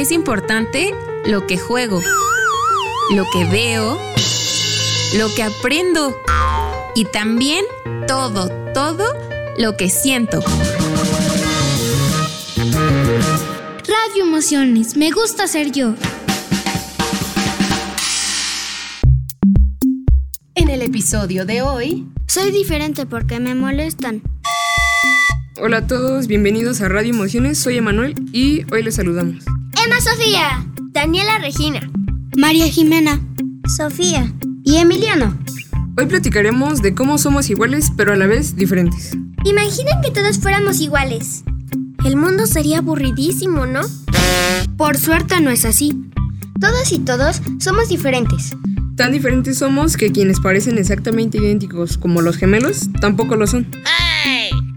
es importante lo que juego, lo que veo, lo que aprendo y también todo, todo lo que siento. Radio Emociones, me gusta ser yo. En el episodio de hoy... Soy diferente porque me molestan. Hola a todos, bienvenidos a Radio Emociones, soy Emanuel y hoy les saludamos. Emma Sofía, Daniela Regina, María Jimena, Sofía y Emiliano. Hoy platicaremos de cómo somos iguales pero a la vez diferentes. Imaginen que todos fuéramos iguales. El mundo sería aburridísimo, ¿no? Por suerte no es así. Todas y todos somos diferentes. Tan diferentes somos que quienes parecen exactamente idénticos como los gemelos tampoco lo son.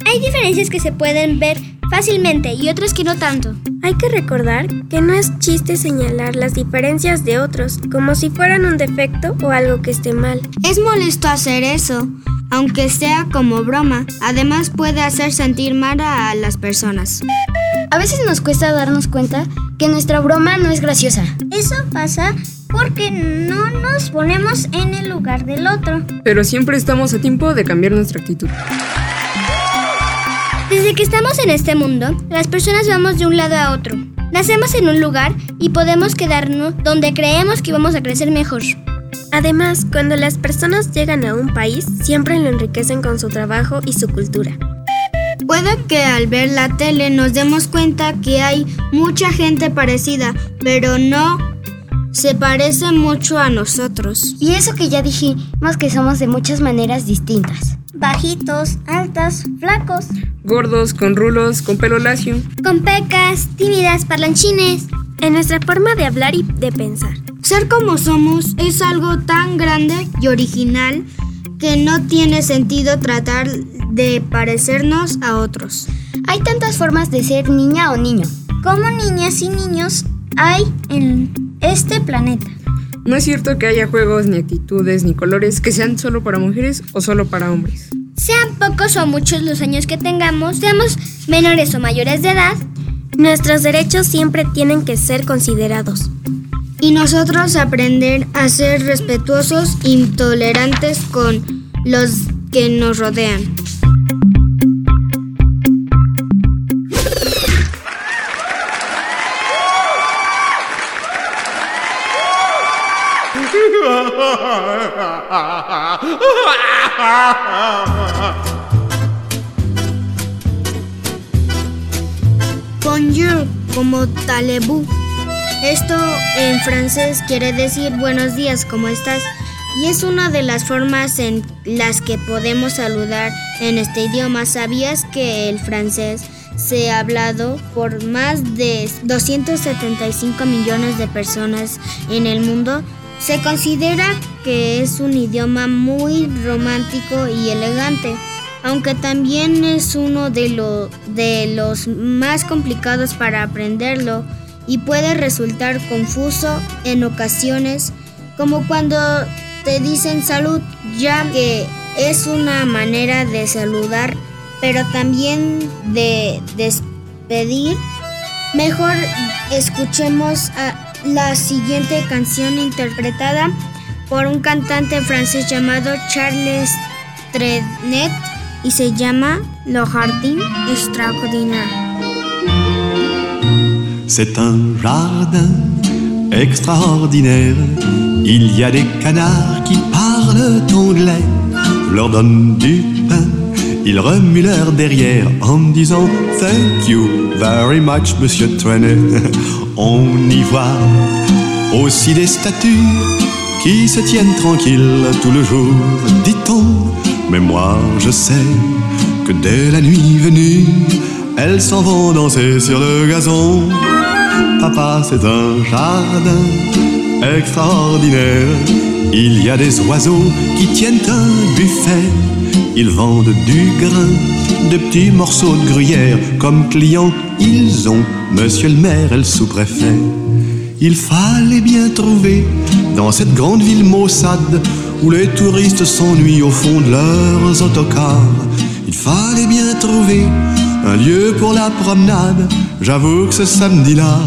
Hay diferencias que se pueden ver fácilmente y otras que no tanto. Hay que recordar que no es chiste señalar las diferencias de otros como si fueran un defecto o algo que esté mal. Es molesto hacer eso, aunque sea como broma. Además puede hacer sentir mal a las personas. A veces nos cuesta darnos cuenta que nuestra broma no es graciosa. Eso pasa porque no nos ponemos en el lugar del otro. Pero siempre estamos a tiempo de cambiar nuestra actitud. Desde que estamos en este mundo, las personas vamos de un lado a otro. Nacemos en un lugar y podemos quedarnos donde creemos que vamos a crecer mejor. Además, cuando las personas llegan a un país, siempre lo enriquecen con su trabajo y su cultura. Puede que al ver la tele nos demos cuenta que hay mucha gente parecida, pero no se parece mucho a nosotros. Y eso que ya dijimos que somos de muchas maneras distintas. Bajitos, altas, flacos. Gordos, con rulos, con pelo lacio. Con pecas, tímidas, parlanchines. En nuestra forma de hablar y de pensar. Ser como somos es algo tan grande y original que no tiene sentido tratar de parecernos a otros. Hay tantas formas de ser niña o niño. Como niñas y niños hay en este planeta. No es cierto que haya juegos, ni actitudes, ni colores que sean solo para mujeres o solo para hombres. Sean pocos o muchos los años que tengamos, seamos menores o mayores de edad, nuestros derechos siempre tienen que ser considerados. Y nosotros aprender a ser respetuosos y tolerantes con los que nos rodean. Bonjour, como talebú. Esto en francés quiere decir buenos días, ¿cómo estás? Y es una de las formas en las que podemos saludar en este idioma. ¿Sabías que el francés se ha hablado por más de 275 millones de personas en el mundo? Se considera que es un idioma muy romántico y elegante, aunque también es uno de, de los más complicados para aprenderlo y puede resultar confuso en ocasiones, como cuando te dicen salud, ya que es una manera de saludar, pero también de despedir. Mejor escuchemos a la siguiente canción interpretada por un cantante francés llamado Charles Trenet y se llama Le Jardin Extraordinaire. C'est un jardin extraordinaire. Il y a des canards qui parlent anglais. Leur donne du pain, ils remuent leur derrière en disant Thank you very much, Monsieur Trenet. On y voit aussi des statues qui se tiennent tranquilles tout le jour, dit-on. Mais moi, je sais que dès la nuit venue, elles s'en vont danser sur le gazon. Papa, c'est un jardin extraordinaire. Il y a des oiseaux qui tiennent un buffet. Ils vendent du grain, de petits morceaux de gruyère. Comme clients, ils ont Monsieur le maire et le sous-préfet. Il fallait bien trouver dans cette grande ville maussade où les touristes s'ennuient au fond de leurs autocars. Il fallait bien trouver un lieu pour la promenade. J'avoue que ce samedi-là,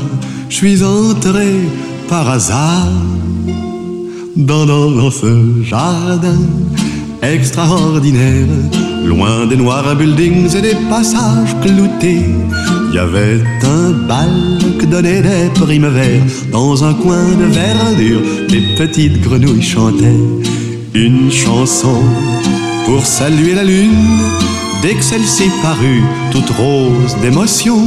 je suis entré par hasard dans, dans ce jardin extraordinaire. Loin des noirs buildings et des passages cloutés, il y avait un bal que donnaient des primes. Dans un coin de verdure, des petites grenouilles chantaient une chanson pour saluer la lune. Dès que celle-ci parut, toute rose d'émotion,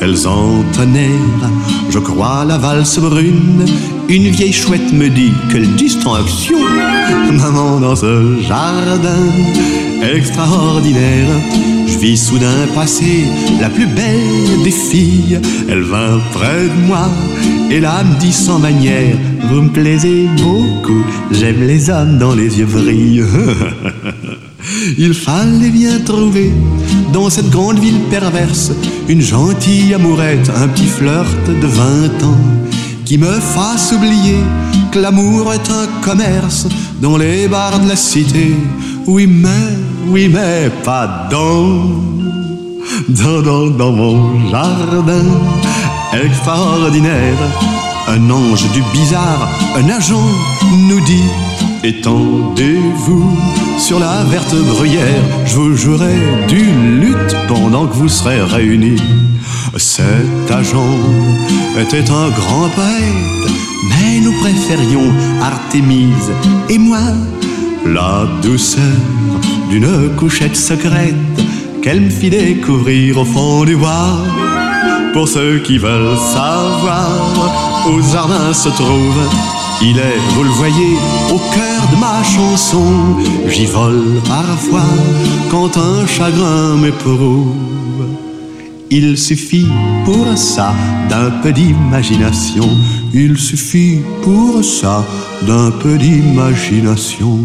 elles entonnèrent, je crois, la valse brune. Une vieille chouette me dit, quelle distraction, maman dans ce jardin extraordinaire. Je vis soudain passer la plus belle des filles. Elle vint près de moi et là me dit sans manière, vous me plaisez beaucoup, j'aime les hommes dans les yeux brillent. Il fallait bien trouver dans cette grande ville perverse une gentille amourette, un petit flirt de 20 ans qui me fasse oublier que l'amour est un commerce dans les bars de la cité. Oui, mais, oui, mais pas dans, dans, dans, dans mon jardin extraordinaire. Un ange du bizarre, un agent nous dit Étendez-vous sur la verte bruyère, je vous jouerai d'une lutte pendant que vous serez réunis. Cet agent était un grand poète, mais nous préférions Artémise et moi la douceur d'une couchette secrète qu'elle me fit découvrir au fond du bois. Pour ceux qui veulent savoir où Zardin se trouve, il est, vous le voyez, au cœur de ma chanson. J'y vole parfois quand un chagrin m'éprouve. Il suffit pour ça d'un peu d'imagination. Il suffit pour ça d'un peu d'imagination.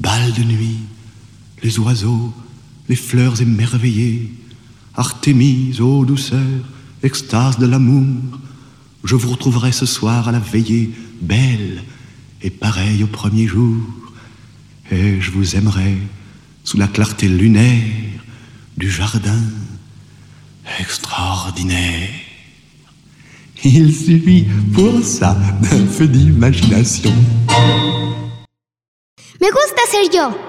Bal de nuit, les oiseaux, les fleurs émerveillées, Artémise, ô douceur, extase de l'amour. Je vous retrouverai ce soir à la veillée, belle et pareille au premier jour. Et je vous aimerai sous la clarté lunaire du jardin extraordinaire. Il suffit pour ça d'un peu d'imagination. Me gusta ser.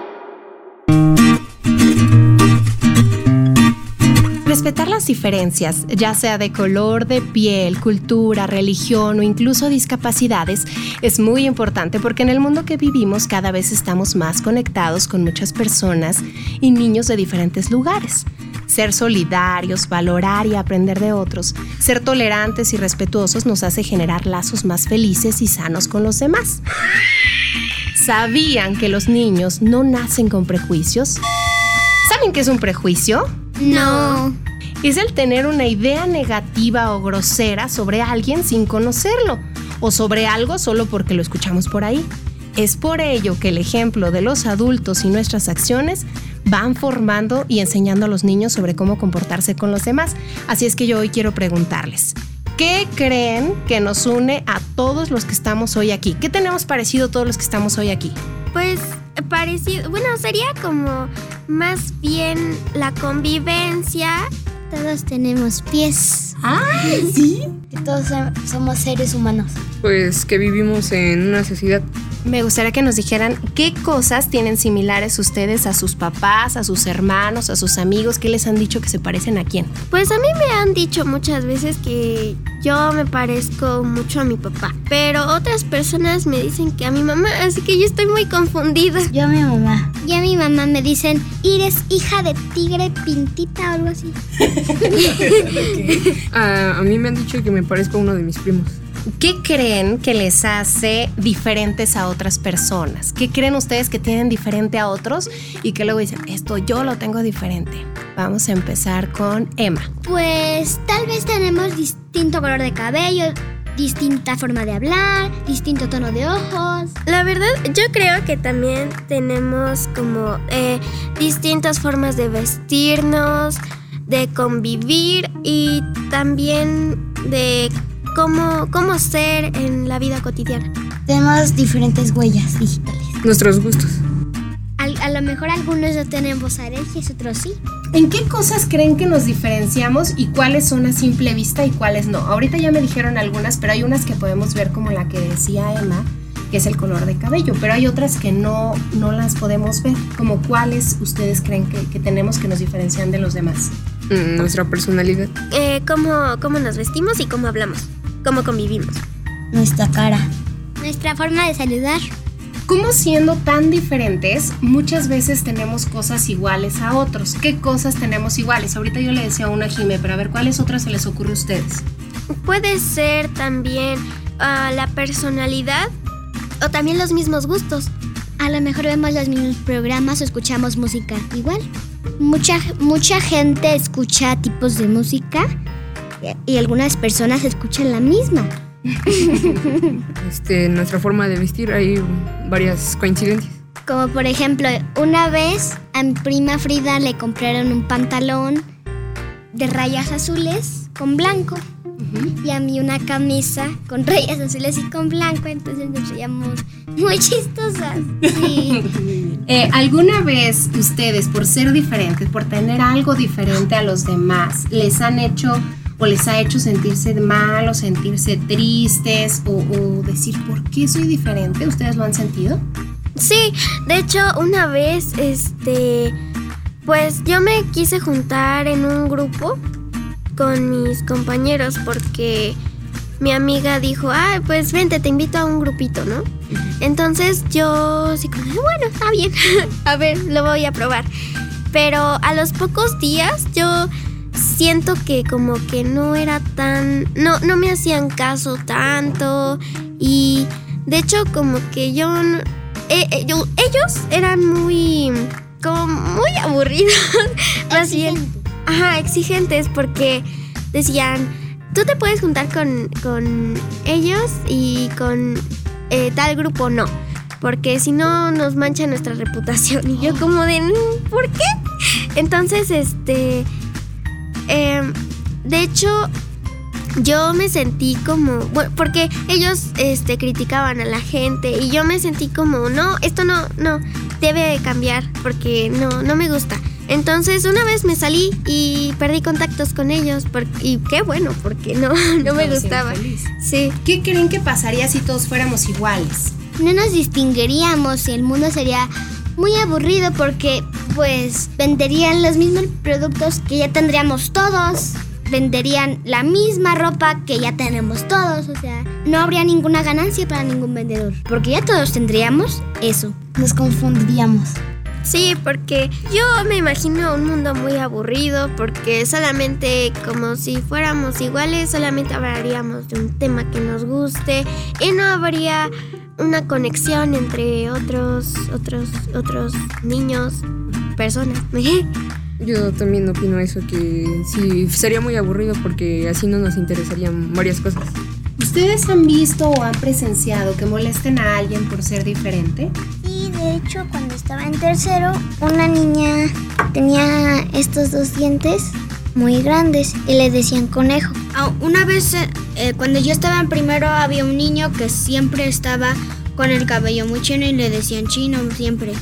Respetar las diferencias, ya sea de color, de piel, cultura, religión o incluso discapacidades, es muy importante porque en el mundo que vivimos cada vez estamos más conectados con muchas personas y niños de diferentes lugares. Ser solidarios, valorar y aprender de otros, ser tolerantes y respetuosos nos hace generar lazos más felices y sanos con los demás. ¿Sabían que los niños no nacen con prejuicios? ¿Saben qué es un prejuicio? No. Es el tener una idea negativa o grosera sobre alguien sin conocerlo o sobre algo solo porque lo escuchamos por ahí. Es por ello que el ejemplo de los adultos y nuestras acciones van formando y enseñando a los niños sobre cómo comportarse con los demás. Así es que yo hoy quiero preguntarles, ¿qué creen que nos une a todos los que estamos hoy aquí? ¿Qué tenemos parecido todos los que estamos hoy aquí? Pues parecido, bueno, sería como más bien la convivencia. Todos tenemos pies. Ah, sí. Que todos somos seres humanos. Pues que vivimos en una sociedad. Me gustaría que nos dijeran qué cosas tienen similares ustedes a sus papás, a sus hermanos, a sus amigos, qué les han dicho que se parecen a quién. Pues a mí me han dicho muchas veces que yo me parezco mucho a mi papá, pero otras personas me dicen que a mi mamá, así que yo estoy muy confundida. Yo a mi mamá. Y a mi mamá me dicen, eres hija de tigre pintita o algo así. Ah, a mí me han dicho que me parezco a uno de mis primos. ¿Qué creen que les hace diferentes a otras personas? ¿Qué creen ustedes que tienen diferente a otros y que luego dicen, esto yo lo tengo diferente? Vamos a empezar con Emma. Pues tal vez tenemos distinto color de cabello, distinta forma de hablar, distinto tono de ojos. La verdad, yo creo que también tenemos como eh, distintas formas de vestirnos, de convivir y también de cómo, cómo ser en la vida cotidiana. Tenemos diferentes huellas digitales. Nuestros gustos. Al- a lo mejor algunos no tenemos alergias, otros sí. ¿En qué cosas creen que nos diferenciamos y cuáles son a simple vista y cuáles no? Ahorita ya me dijeron algunas, pero hay unas que podemos ver como la que decía Emma, que es el color de cabello, pero hay otras que no, no las podemos ver, como cuáles ustedes creen que, que tenemos que nos diferencian de los demás. Mm, nuestra personalidad. Eh, cómo, cómo nos vestimos y cómo hablamos, cómo convivimos. Nuestra cara. Nuestra forma de saludar. ¿Cómo siendo tan diferentes, muchas veces tenemos cosas iguales a otros? ¿Qué cosas tenemos iguales? Ahorita yo le decía a una Jime, pero a ver, ¿cuáles otras se les ocurre a ustedes? Puede ser también ah, la personalidad o también los mismos gustos. A lo mejor vemos los mismos programas o escuchamos música igual. Mucha, mucha gente escucha tipos de música y algunas personas escuchan la misma. Este, nuestra forma de vestir hay varias coincidencias. Como por ejemplo, una vez a mi prima Frida le compraron un pantalón de rayas azules con blanco. Y a mí una camisa con rayas azules y con blanco, entonces nos veíamos muy chistosas. Sí. Eh, ¿Alguna vez ustedes, por ser diferentes, por tener algo diferente a los demás, les han hecho o les ha hecho sentirse mal o sentirse tristes o, o decir, ¿por qué soy diferente? ¿Ustedes lo han sentido? Sí, de hecho una vez, este, pues yo me quise juntar en un grupo con mis compañeros porque mi amiga dijo, ah, pues vente, te invito a un grupito, ¿no? Entonces yo sí como, bueno, está bien, a ver, lo voy a probar. Pero a los pocos días yo siento que como que no era tan, no, no me hacían caso tanto y de hecho como que yo, eh, eh, yo- ellos eran muy, como muy aburridos, más bien, ajá, exigentes porque decían, tú te puedes juntar con, con ellos y con eh, tal grupo no. Porque si no nos mancha nuestra reputación. Y yo como de, "Mm, ¿por qué? Entonces, este... em, de hecho, yo me sentí como... Bueno, porque ellos este, criticaban a la gente y yo me sentí como, no, esto no, no, debe de cambiar porque no, no me gusta. Entonces una vez me salí y perdí contactos con ellos por- y qué bueno, porque no, no me gustaba. Sí. ¿Qué creen que pasaría si todos fuéramos iguales? No nos distinguiríamos y el mundo sería muy aburrido porque pues venderían los mismos productos que ya tendríamos todos. Venderían la misma ropa que ya tenemos todos, o sea, no habría ninguna ganancia para ningún vendedor, porque ya todos tendríamos eso. Nos confundiríamos. Sí, porque yo me imagino un mundo muy aburrido porque solamente como si fuéramos iguales, solamente hablaríamos de un tema que nos guste y no habría una conexión entre otros otros otros niños, personas. Yo también opino eso, que sí, sería muy aburrido porque así no nos interesarían varias cosas. ¿Ustedes han visto o han presenciado que molesten a alguien por ser diferente? Y de hecho, cuando estaba en tercero, una niña tenía estos dos dientes muy grandes y le decían conejo. Ah, Una vez, eh, eh, cuando yo estaba en primero, había un niño que siempre estaba con el cabello muy chino y le decían chino siempre.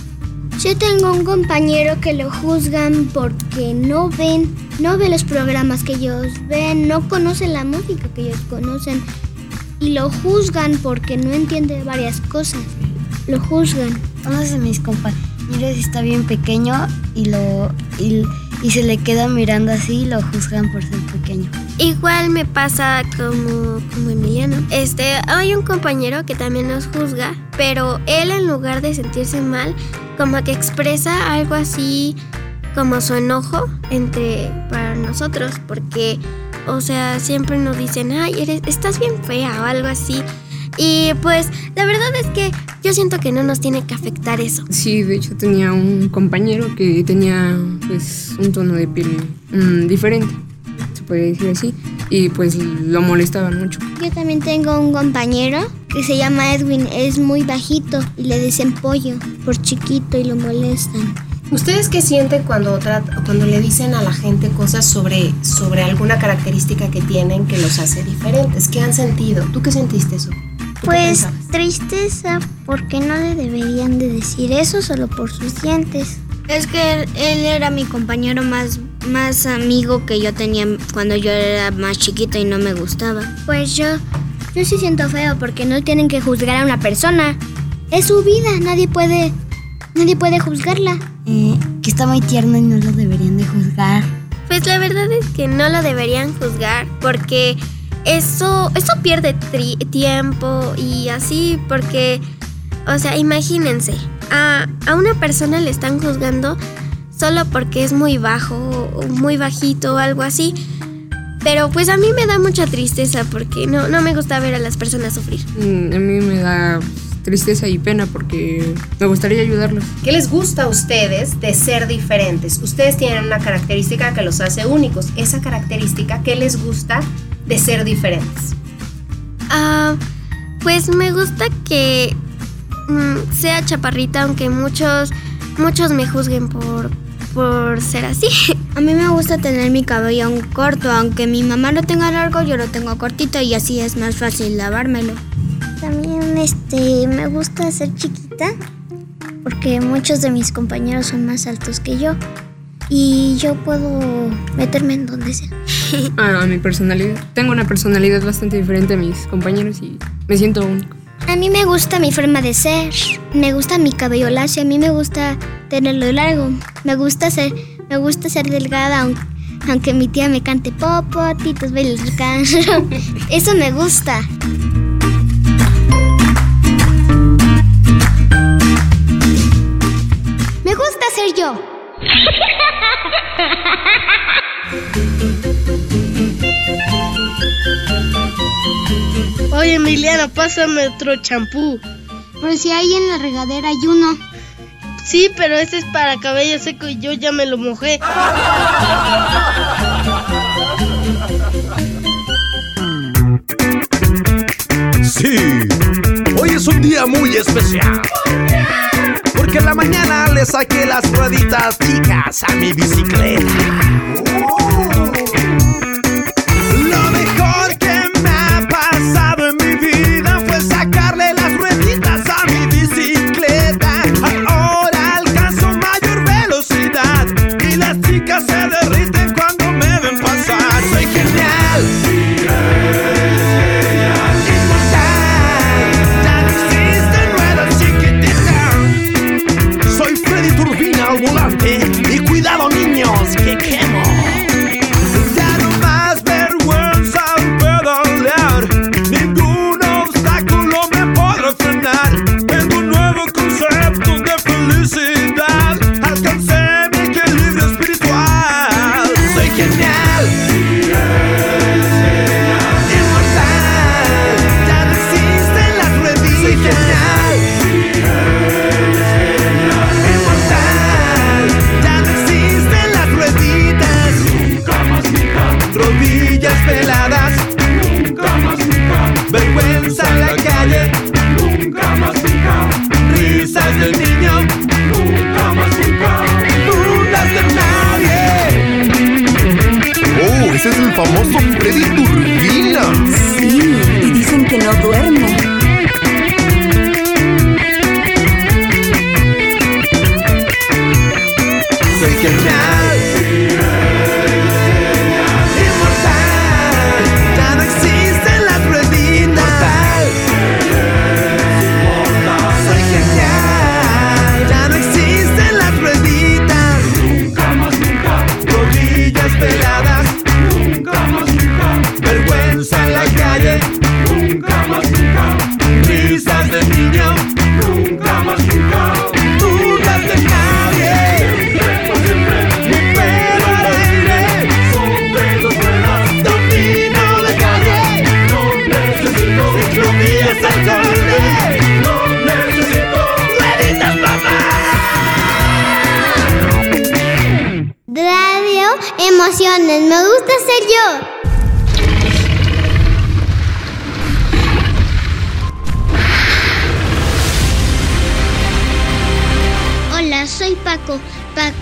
Yo tengo un compañero que lo juzgan porque no ven, no ve los programas que ellos ven, no conocen la música que ellos conocen y lo juzgan porque no entiende varias cosas. Lo juzgan. Uno de mis compañeros está bien pequeño y lo y, y se le queda mirando así y lo juzgan por ser pequeño. Igual me pasa como, como Emiliano. Este, hay un compañero que también nos juzga, pero él en lugar de sentirse mal, como que expresa algo así como su enojo entre para nosotros, porque, o sea, siempre nos dicen, ay, eres, estás bien fea o algo así. Y pues la verdad es que yo siento que no nos tiene que afectar eso. Sí, de hecho tenía un compañero que tenía pues un tono de piel mm, diferente, se puede decir así, y pues lo molestaban mucho. Yo también tengo un compañero que se llama Edwin, es muy bajito y le dicen pollo por chiquito y lo molestan. ¿Ustedes qué sienten cuando, cuando le dicen a la gente cosas sobre, sobre alguna característica que tienen que los hace diferentes? ¿Qué han sentido? ¿Tú qué sentiste eso? ¿Tú qué Pues pensabas? tristeza porque no le deberían de decir eso solo por sus dientes. Es que él, él era mi compañero más, más amigo que yo tenía cuando yo era más chiquito y no me gustaba. Pues yo, yo sí siento feo porque no tienen que juzgar a una persona. Es su vida, nadie puede, nadie puede juzgarla. Eh, que está muy tierno y no lo deberían de juzgar. Pues la verdad es que no lo deberían juzgar porque eso, eso pierde tri- tiempo y así porque, o sea, imagínense, a, a una persona le están juzgando solo porque es muy bajo o muy bajito o algo así. Pero pues a mí me da mucha tristeza porque no, no me gusta ver a las personas sufrir. Mm, A mí me da tristeza y pena porque me gustaría ayudarlos. ¿Qué les gusta a ustedes de ser diferentes? Ustedes tienen una característica que los hace únicos. Esa característica, ¿qué les gusta de ser diferentes? Ah, pues me gusta que mm, sea chaparrita, aunque muchos, muchos me juzguen por, por ser así. A mí me gusta tener mi cabello corto, aunque mi mamá lo tenga largo, yo lo tengo cortito y así es más fácil lavármelo. También este me gusta ser chiquita porque muchos de mis compañeros son más altos que yo y yo puedo meterme en donde sea. A, a mi personalidad. Tengo una personalidad bastante diferente a mis compañeros y me siento único. A mí me gusta mi forma de ser, me gusta mi cabello lacio, a mí me gusta tenerlo largo, me gusta ser, me gusta ser delgada aunque, aunque mi tía me cante popo, titos bailes Eso me gusta. Me gusta ser yo. Oye, Emiliana, pásame otro champú. Pero si hay en la regadera hay uno. Sí, pero ese es para cabello seco y yo ya me lo mojé. Sí, hoy es un día muy especial. Porque en la mañana le saqué las rueditas chicas a mi bicicleta.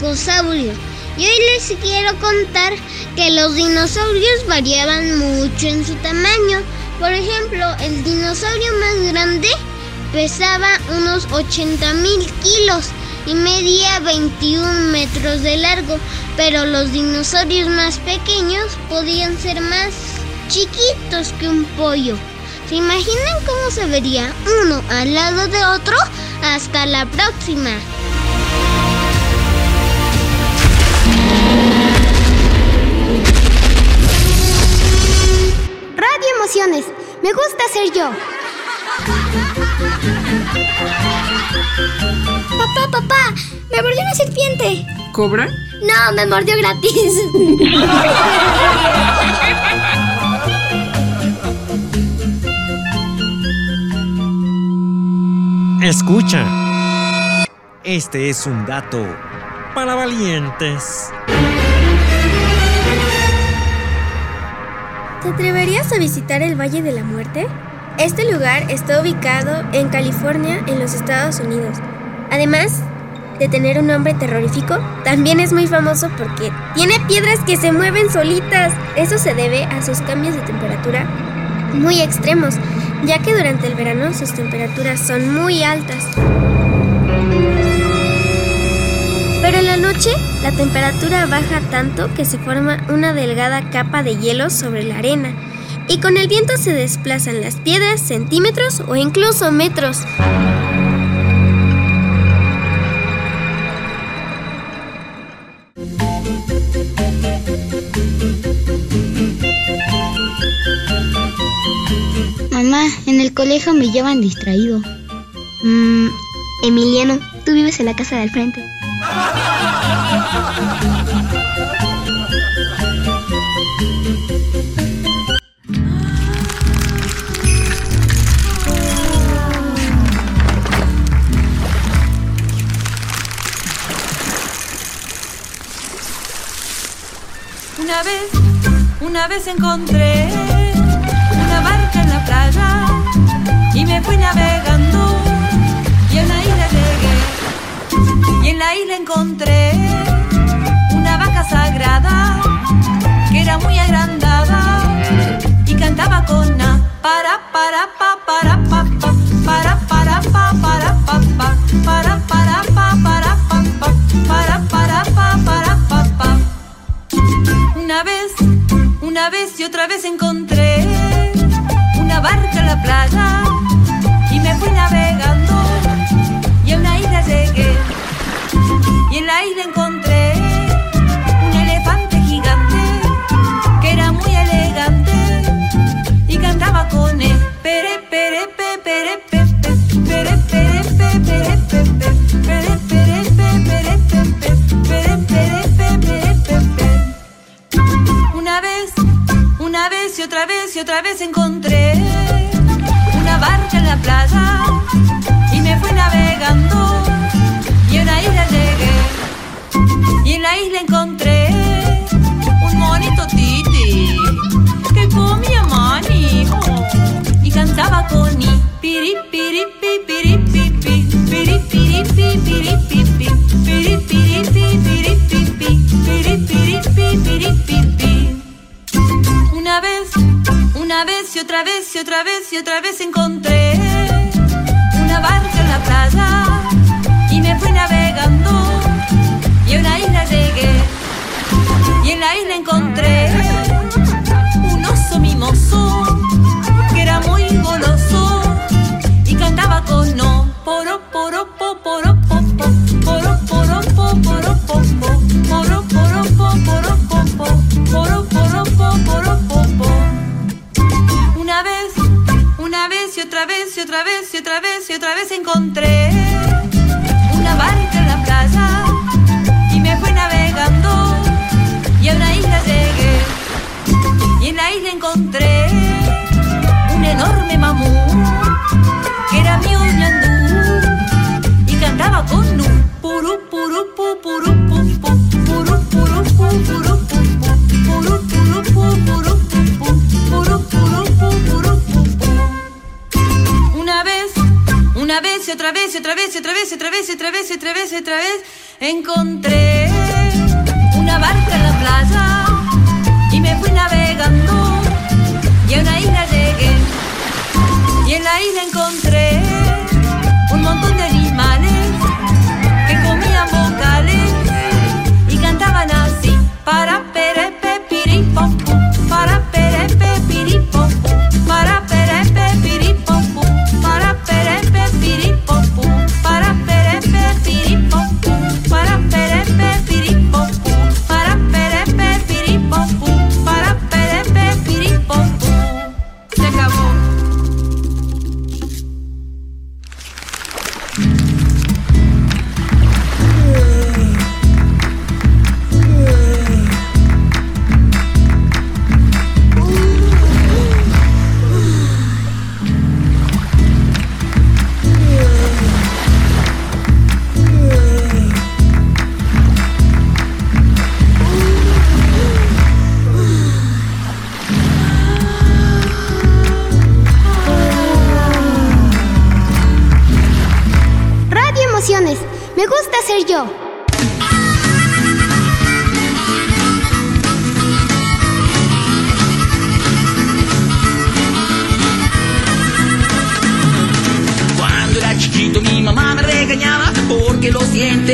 Y hoy les quiero contar que los dinosaurios variaban mucho en su tamaño. Por ejemplo, el dinosaurio más grande pesaba unos 80 mil kilos y medía 21 metros de largo, pero los dinosaurios más pequeños podían ser más chiquitos que un pollo. ¿Se imaginan cómo se vería uno al lado de otro? Hasta la próxima. Me gusta ser yo. Papá, papá, me mordió una serpiente. ¿Cobra? No, me mordió gratis. Escucha. Este es un dato para valientes. ¿Te atreverías a visitar el Valle de la Muerte? Este lugar está ubicado en California, en los Estados Unidos. Además de tener un nombre terrorífico, también es muy famoso porque tiene piedras que se mueven solitas. Eso se debe a sus cambios de temperatura muy extremos, ya que durante el verano sus temperaturas son muy altas. Noche la temperatura baja tanto que se forma una delgada capa de hielo sobre la arena y con el viento se desplazan las piedras centímetros o incluso metros. Mamá, en el colegio me llevan distraído. Mm, Emiliano, tú vives en la casa del frente. Una vez, una vez encontré una barca en la playa y me fui navegando y en la isla llegué y en la isla encontré que era muy agrandada y cantaba con na para para pa para pa pa para para pa para pa pa para para pa para pa pa para para pa para pa pa. Una vez, una vez y otra vez encontré una barca en la playa y me fui navegando y a una isla llegué y en la isla encontré y otra vez encontré una barca en la playa y me fui navegando y a una isla llegué y en la isla encontré un monito titi que comía maní oh, y cantaba con mi piri y otra vez y otra vez y otra vez encontré una barca en la playa y me fui navegando y a una isla llegué y en la isla encontré un oso mimoso que era muy goloso otra vez y otra vez y otra vez y otra vez encontré una barca en la playa y me fui navegando y a una isla llegué y en la isla encontré un enorme mamú que era mi ñandú y cantaba con nu vez otra vez otra vez otra vez encontré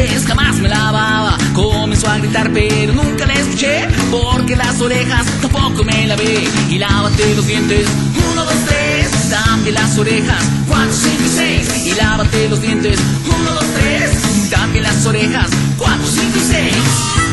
dientes jamás me lavaba. Comenzó a gritar pero nunca la escuché porque las orejas tampoco me lavé. Y lávate los dientes, uno, dos, tres, también las orejas, cuatro, cinco y seis. Y lávate los dientes, uno, dos, tres, también las orejas, cuatro, cinco y seis.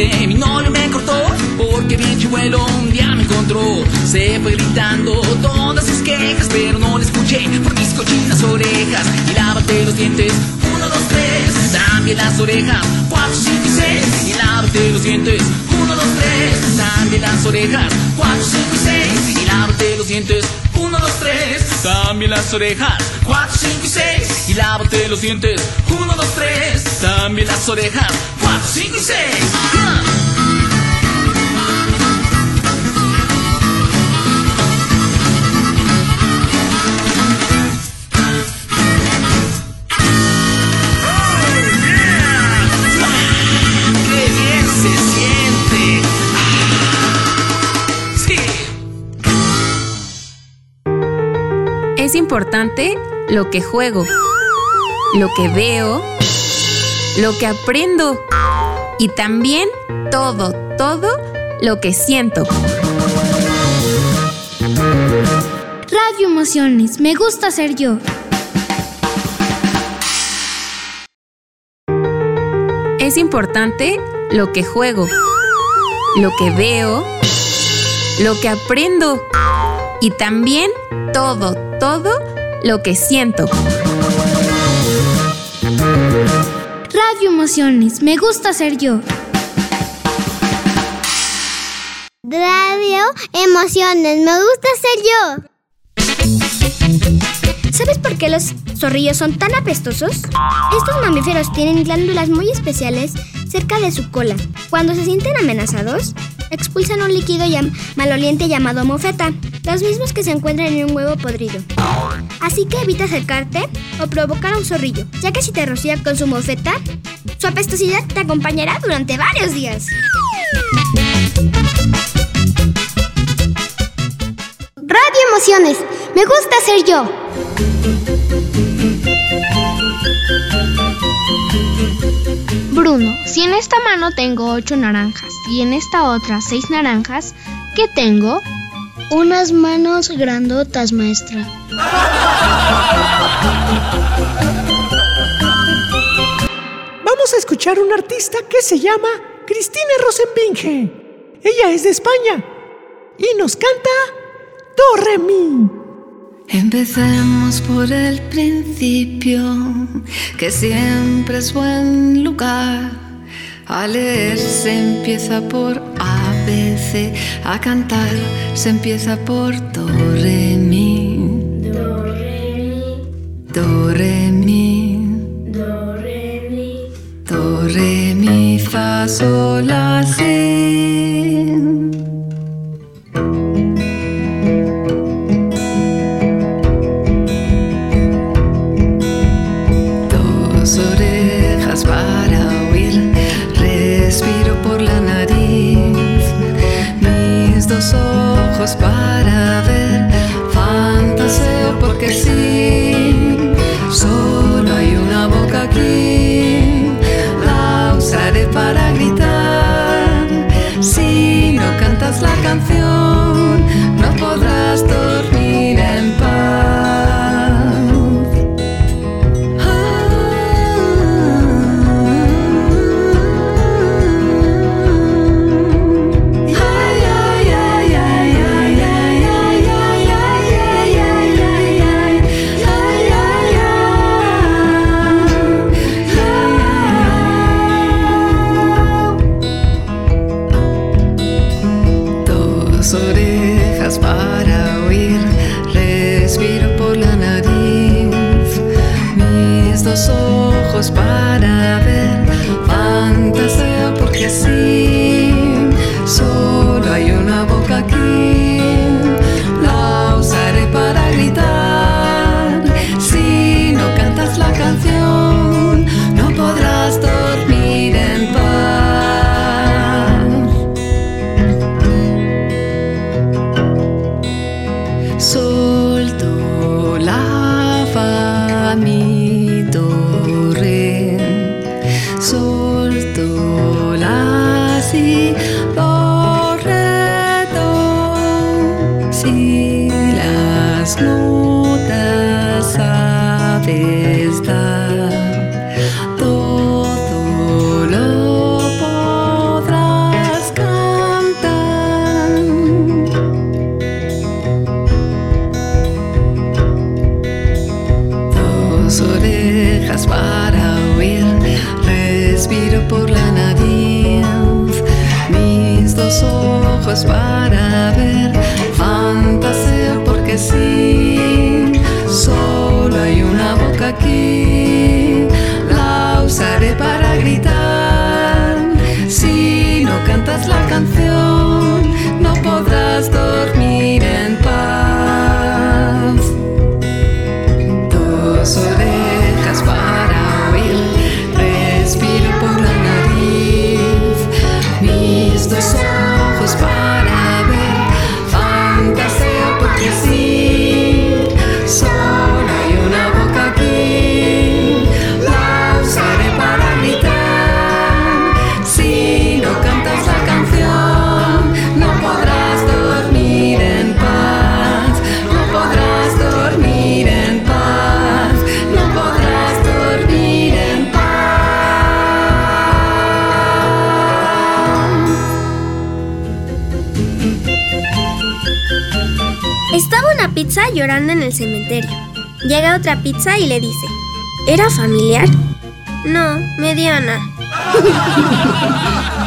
Grandote, mi novio me cortó. Porque bien chivuelo un día me encontró. Se fue gritando todas sus quejas, pero no le escuché por mis cochinas orejas. Y lávate los dientes, uno, dos, tres. También las orejas, cuatro, cinco y seis. Y lávate los dientes, uno, dos, tres. También las orejas, cuatro, cinco y seis. Y lávate los dientes, uno, dos, tres. También las orejas, cuatro, cinco y seis. Y lávate los dientes, uno, dos, tres. También las orejas, Es importante lo que juego, lo que veo, lo que aprendo y también todo, todo lo que siento. Radio Emociones, me gusta ser yo. Es importante lo que juego, lo que veo, lo que aprendo y también todo, todo lo que siento. Radio Emociones, me gusta ser yo. Radio Emociones, me gusta ser yo. ¿Sabes por qué los zorrillos son tan apestosos? Estos mamíferos tienen glándulas muy especiales cerca de su cola. Cuando se sienten amenazados, expulsan un líquido llam- maloliente llamado mofeta, los mismos que se encuentran en un huevo podrido. Así que evita acercarte o provocar a un zorrillo, ya que si te rocía con su mofeta, su apestosidad te acompañará durante varios días. Radio Emociones, me gusta ser yo. Bruno, si en esta mano tengo ocho naranjas y en esta otra seis naranjas, ¿qué tengo? Unas manos grandotas, maestra. Vamos a escuchar a una artista que se llama Cristina Rosenbinge. Ella es de España y nos canta Do Re Mi. Empecemos por el principio, que siempre es buen lugar. A leer se empieza por A, B, C, a cantar se empieza por Do, Re, Mi. Do, Re, Mi. Do, Re, Mi, Fa, Sol, La, Si. Ojos para llorando en el cementerio. Llega otra pizza y le dice, ¿era familiar? No, mediana.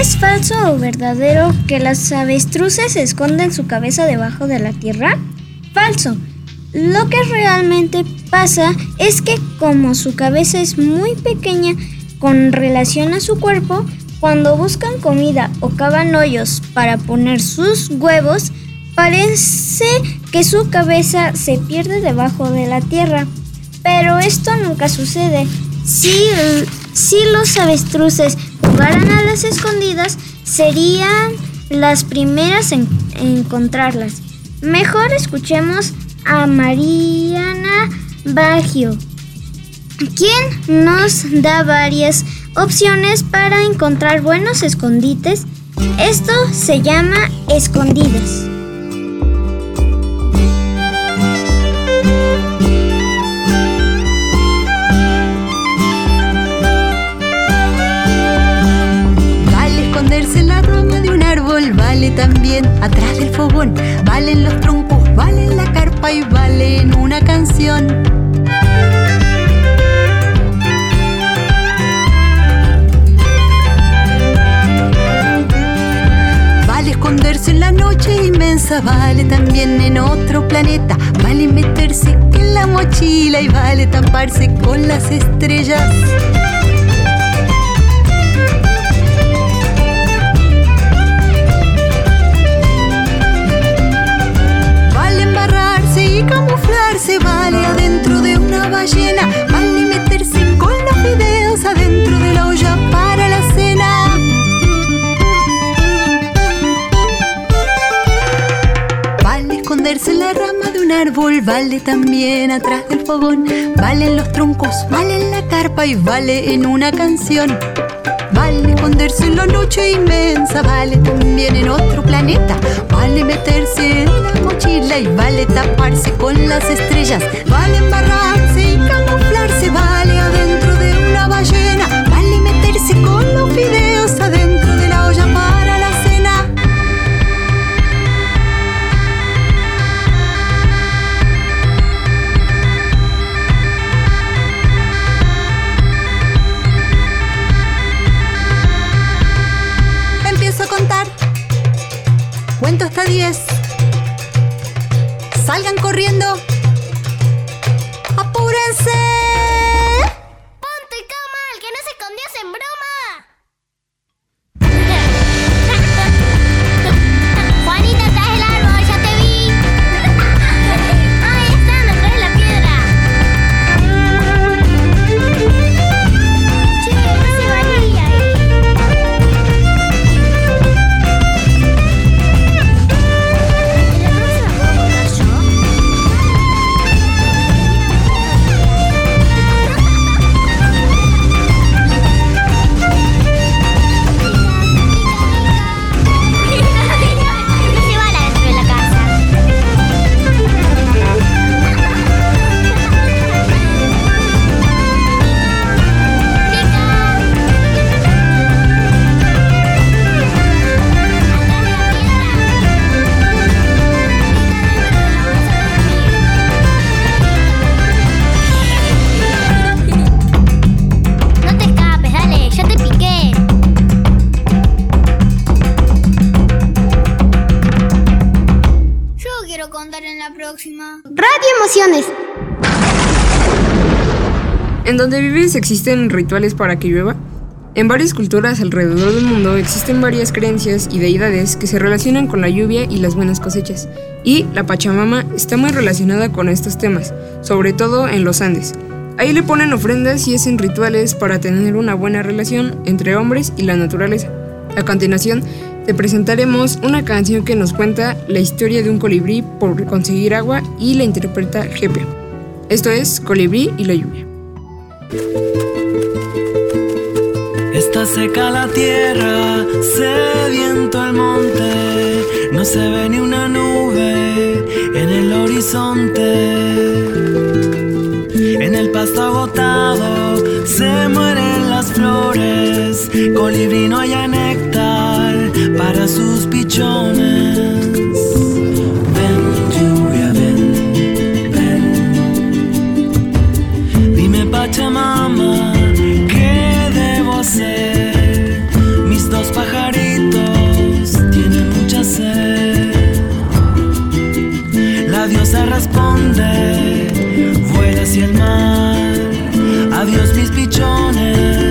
¿Es falso o verdadero que las avestruces esconden su cabeza debajo de la tierra? Falso. Lo que realmente pasa es que como su cabeza es muy pequeña con relación a su cuerpo, cuando buscan comida o cavan hoyos para poner sus huevos, parece que su cabeza se pierde debajo de la tierra. Pero esto nunca sucede. Si, si los avestruces jugaran a las escondidas, serían las primeras en encontrarlas. Mejor escuchemos a Mariana Baggio, quien nos da varias opciones para encontrar buenos escondites. Esto se llama escondidas. Vale esconderse la rama de un árbol, vale también atrás del fogón, valen los troncos, vale en la carpa y vale en una canción. Esconderse en la noche inmensa, vale también en otro planeta, vale meterse en la mochila y vale taparse con las estrellas. Vale embarrarse y camuflarse, vale adentro de una ballena, Esconderse en la rama de un árbol, vale también atrás del fogón, vale en los troncos, vale en la carpa y vale en una canción. Vale esconderse en la noche inmensa, vale también en otro planeta. Vale meterse en la mochila y vale taparse con las estrellas. Vale embarrarse cuento hasta 10. Salgan corriendo. ¡Apúrense! Existen rituales para que llueva? En varias culturas alrededor del mundo existen varias creencias y deidades que se relacionan con la lluvia y las buenas cosechas, y la Pachamama está muy relacionada con estos temas, sobre todo en los Andes. Ahí le ponen ofrendas y hacen rituales para tener una buena relación entre hombres y la naturaleza. A continuación, te presentaremos una canción que nos cuenta la historia de un colibrí por conseguir agua y la interpreta Gepia. Esto es Colibrí y la lluvia. Seca la tierra, sediento el monte, no se ve ni una nube en el horizonte. En el pasto agotado se mueren las flores, colibrí no haya néctar para sus pichones. Vuela hacia el mar. Adiós mis pichones,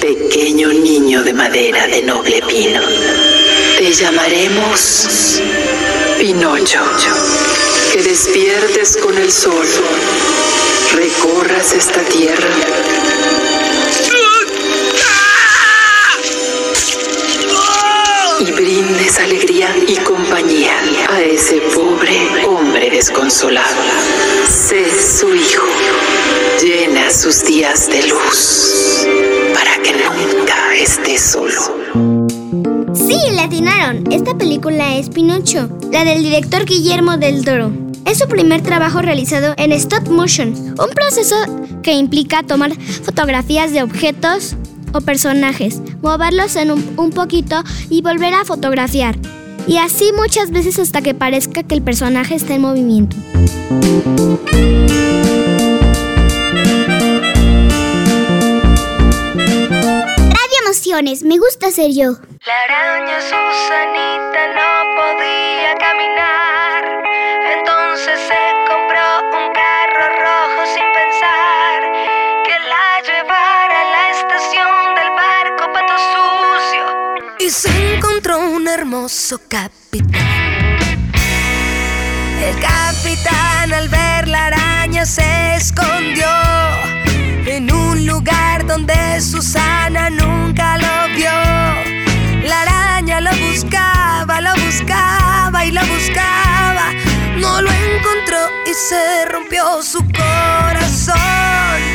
Pequeño niño de madera de noble pino, te llamaremos Pinocho. Que despiertes con el sol, recorras esta tierra. Y brindes alegría y compañía a ese pobre hombre desconsolado. Sé su hijo, llena sus días de luz que nunca esté solo. Sí, le atinaron. Esta película es Pinocho, la del director Guillermo del Toro. Es su primer trabajo realizado en stop motion, un proceso que implica tomar fotografías de objetos o personajes, moverlos en un poquito y volver a fotografiar. Y así muchas veces hasta que parezca que el personaje está en movimiento. Emociones, me gusta ser yo. La araña Susanita no podía caminar, entonces se compró un carro rojo sin pensar que la llevara a la estación del barco Pato Sucio y se encontró un hermoso capitán. El capitán al ver la araña se escondió en un lugar donde Susana nunca lo vio. La araña lo buscaba, lo buscaba y lo buscaba. No lo encontró y se rompió su corazón.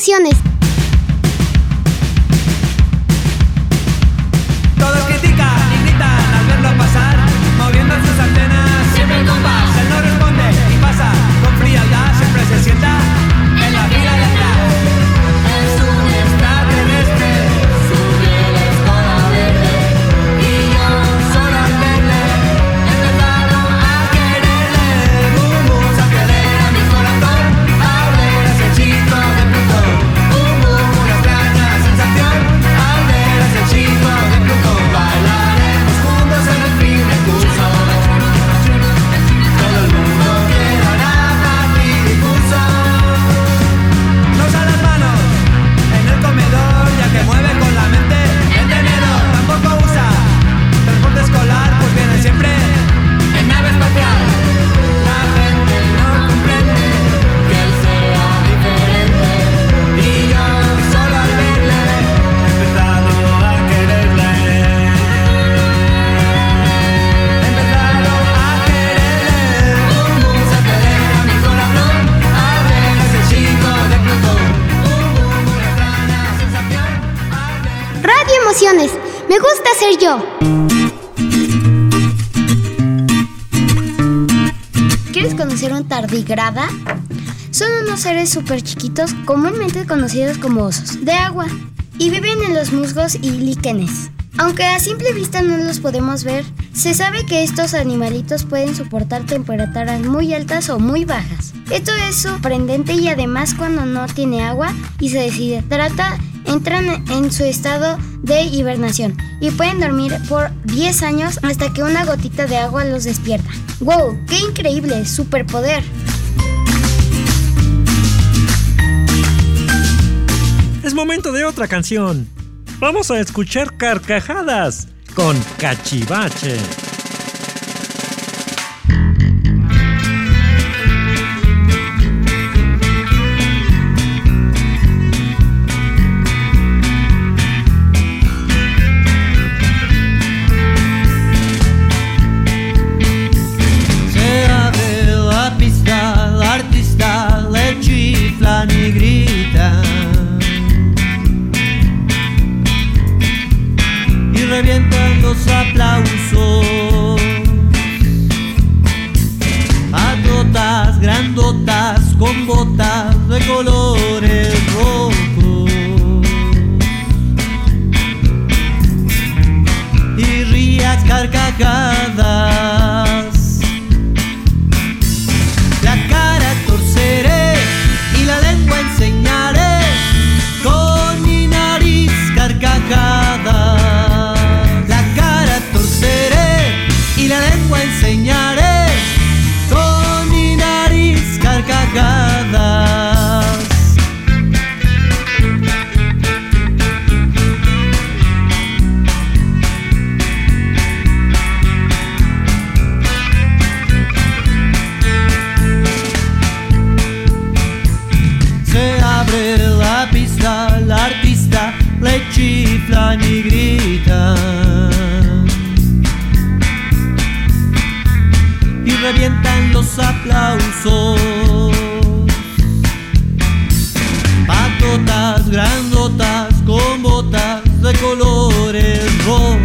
Emociones. Tardigrada? Son unos seres súper chiquitos, comúnmente conocidos como osos, de agua, y viven en los musgos y líquenes. Aunque a simple vista no los podemos ver, se sabe que estos animalitos pueden soportar temperaturas muy altas o muy bajas. Esto es sorprendente y además cuando no tiene agua y se deshidrata, entran en su estado de hibernación y pueden dormir por 10 años hasta que una gotita de agua los despierta. ¡Wow! ¡Qué increíble! ¡Superpoder! Momento de otra canción. Vamos a escuchar carcajadas con Cachivache. Colores rojos.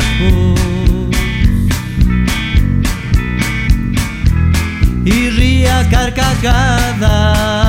Y ría carcajadas.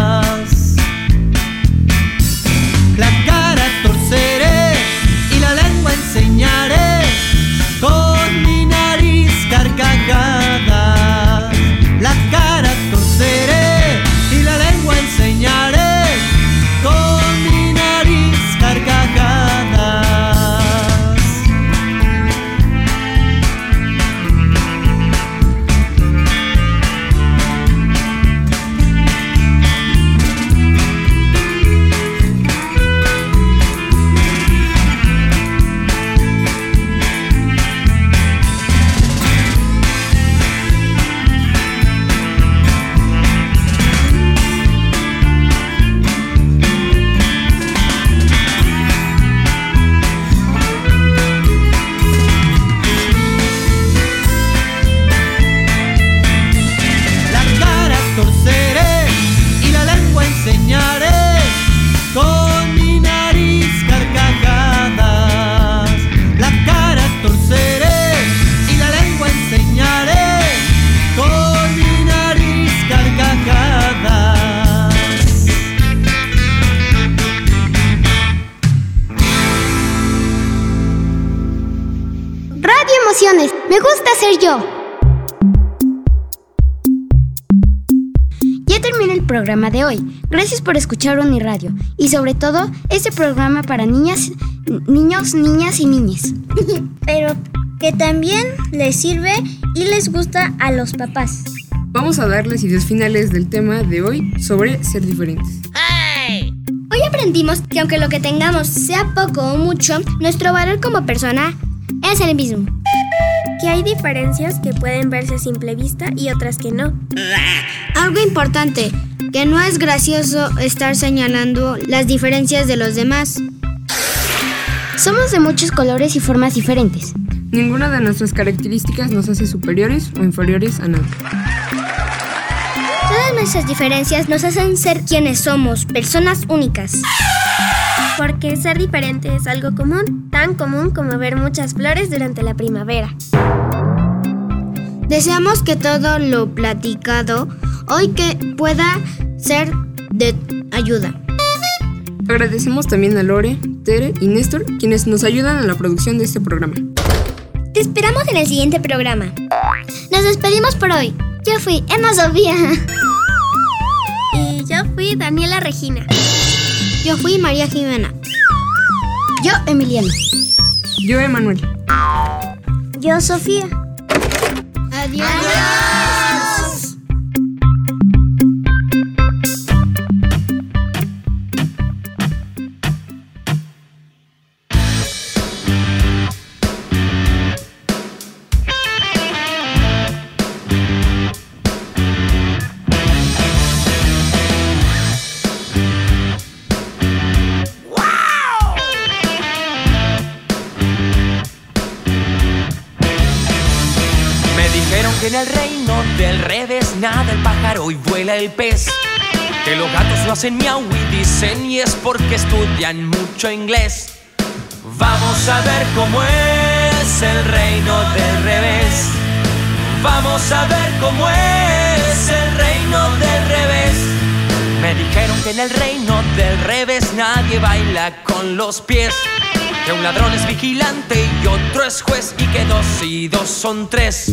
Programa de hoy. Gracias por escuchar Uniradio y sobre todo este programa para niñas, niños, niñas y niñes. Pero que también les sirve y les gusta a los papás. Vamos a dar las ideas finales del tema de hoy sobre ser diferentes. Hoy aprendimos que aunque lo que tengamos sea poco o mucho, nuestro valor como persona es el mismo. Que hay diferencias que pueden verse a simple vista y otras que no. Algo importante, que no es gracioso estar señalando las diferencias de los demás. Somos de muchos colores y formas diferentes. Ninguna de nuestras características nos hace superiores o inferiores a nada. Todas nuestras diferencias nos hacen ser quienes somos, personas únicas. Porque ser diferente es algo común, tan común como ver muchas flores durante la primavera. Deseamos que todo lo platicado hoy que pueda ser de ayuda. Agradecemos también a Lore, Tere y Néstor, quienes nos ayudan a la producción de este programa. Te esperamos en el siguiente programa. Nos despedimos por hoy. Yo fui Emma Sofía. Y yo fui Daniela Regina. Yo fui María Jimena. Yo, Emiliano. Yo, Emanuel. Yo, Sofía. Adiós. Me en el reino del revés nada el pájaro y vuela el pez. Que los gatos no hacen miau y dicen y es porque estudian mucho inglés. Vamos a ver cómo es el reino del revés. Vamos a ver cómo es el reino del revés. Me dijeron que en el reino del revés nadie baila con los pies. Que un ladrón es vigilante y otro es juez y que dos y dos son tres.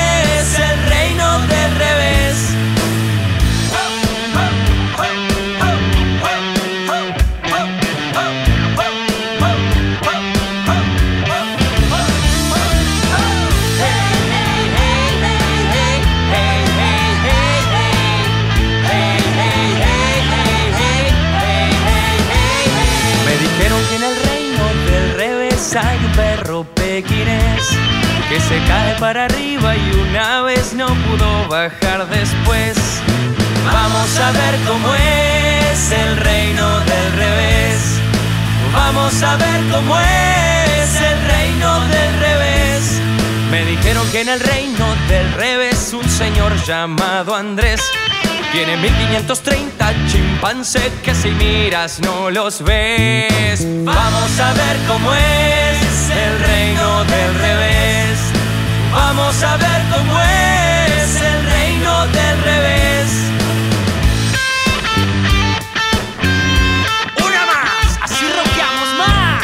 que se cae para arriba y una vez no pudo bajar después. Vamos a ver cómo es el reino del revés. Vamos a ver cómo es el reino del revés. Me dijeron que en el reino del revés un señor llamado Andrés tiene 1530 chimpancés que si miras no los ves. Vamos a ver cómo es el reino del revés. Vamos a ver cómo es el reino del revés. Una más, así rockeamos más.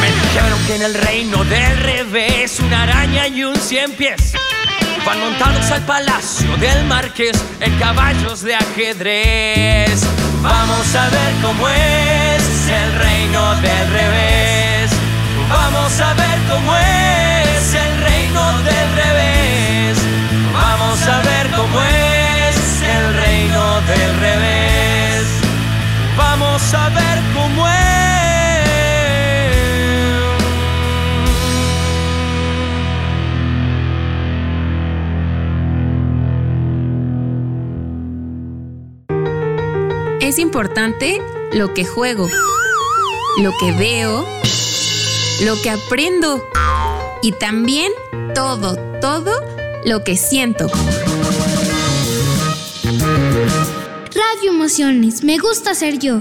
Me dijeron que en el reino del revés una araña y un cien pies van montados al palacio del marqués en caballos de ajedrez. Vamos a ver cómo es el reino del revés. Vamos a ver cómo es el reino del revés. Vamos a ver cómo es el reino del revés. Vamos a ver cómo es. Es importante lo que juego, lo que veo, lo que aprendo y también todo, todo lo que siento. Radio Emociones, me gusta ser yo.